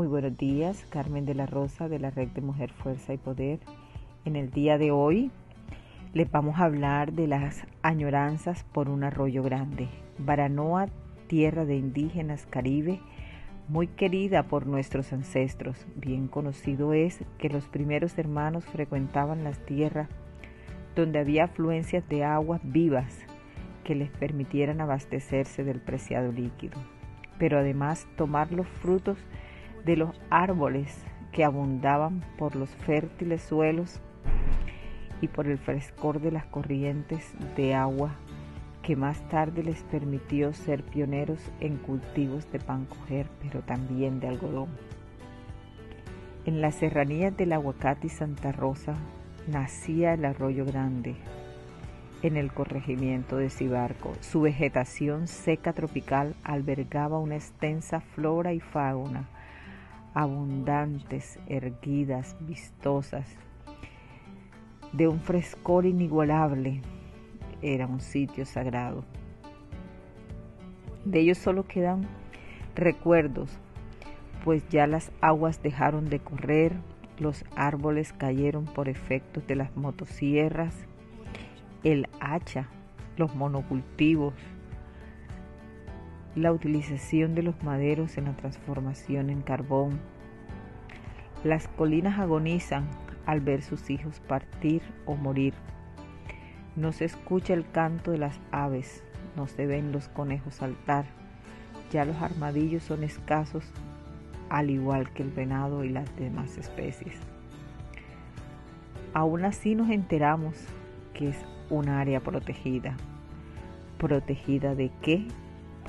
Muy buenos días, Carmen de la Rosa de la Red de Mujer Fuerza y Poder. En el día de hoy les vamos a hablar de las añoranzas por un arroyo grande. Baranoa, tierra de indígenas caribe, muy querida por nuestros ancestros. Bien conocido es que los primeros hermanos frecuentaban las tierras donde había afluencias de aguas vivas que les permitieran abastecerse del preciado líquido, pero además tomar los frutos de los árboles que abundaban por los fértiles suelos y por el frescor de las corrientes de agua que más tarde les permitió ser pioneros en cultivos de pan coger, pero también de algodón. En las serranías del Aguacate y Santa Rosa nacía el arroyo grande, en el corregimiento de Cibarco. Su vegetación seca tropical albergaba una extensa flora y fauna, abundantes, erguidas, vistosas, de un frescor inigualable. Era un sitio sagrado. De ellos solo quedan recuerdos, pues ya las aguas dejaron de correr, los árboles cayeron por efectos de las motosierras, el hacha, los monocultivos, la utilización de los maderos en la transformación en carbón. Las colinas agonizan al ver sus hijos partir o morir. No se escucha el canto de las aves, no se ven los conejos saltar. Ya los armadillos son escasos, al igual que el venado y las demás especies. Aún así nos enteramos que es un área protegida. ¿Protegida de qué?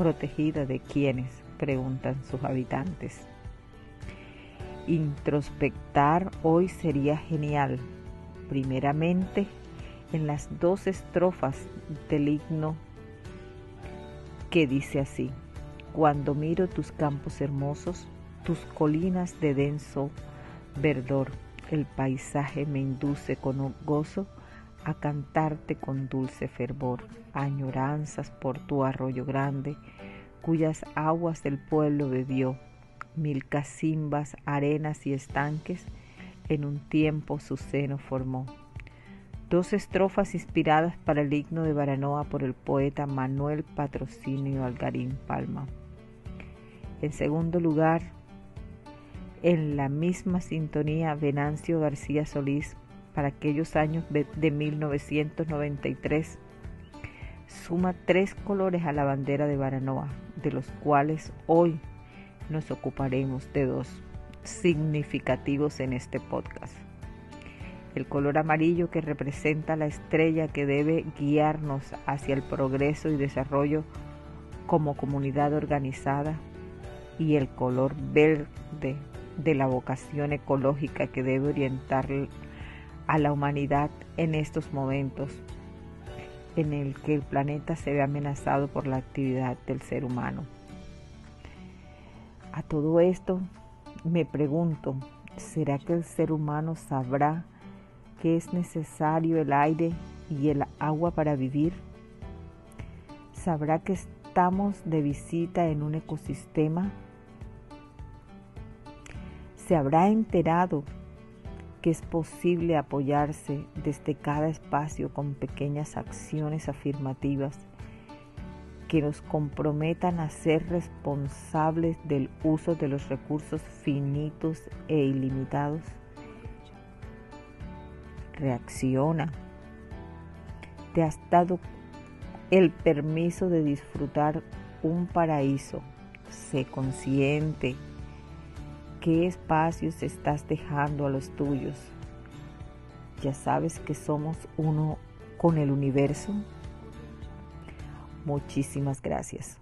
¿Protegida de quiénes? preguntan sus habitantes. Introspectar hoy sería genial. Primeramente, en las dos estrofas del himno que dice así, cuando miro tus campos hermosos, tus colinas de denso verdor, el paisaje me induce con gozo a cantarte con dulce fervor, añoranzas por tu arroyo grande, cuyas aguas el pueblo bebió, mil casimbas, arenas y estanques, en un tiempo su seno formó. Dos estrofas inspiradas para el himno de Baranoa por el poeta Manuel Patrocinio Algarín Palma. En segundo lugar, en la misma sintonía, Venancio García Solís, para aquellos años de 1993, suma tres colores a la bandera de Baranoa, de los cuales hoy nos ocuparemos de dos significativos en este podcast. El color amarillo que representa la estrella que debe guiarnos hacia el progreso y desarrollo como comunidad organizada y el color verde de la vocación ecológica que debe orientar a la humanidad en estos momentos en el que el planeta se ve amenazado por la actividad del ser humano. A todo esto me pregunto, ¿será que el ser humano sabrá que es necesario el aire y el agua para vivir? ¿Sabrá que estamos de visita en un ecosistema? ¿Se habrá enterado que es posible apoyarse desde cada espacio con pequeñas acciones afirmativas que nos comprometan a ser responsables del uso de los recursos finitos e ilimitados? reacciona. Te has dado el permiso de disfrutar un paraíso. Sé consciente qué espacios estás dejando a los tuyos. Ya sabes que somos uno con el universo. Muchísimas gracias.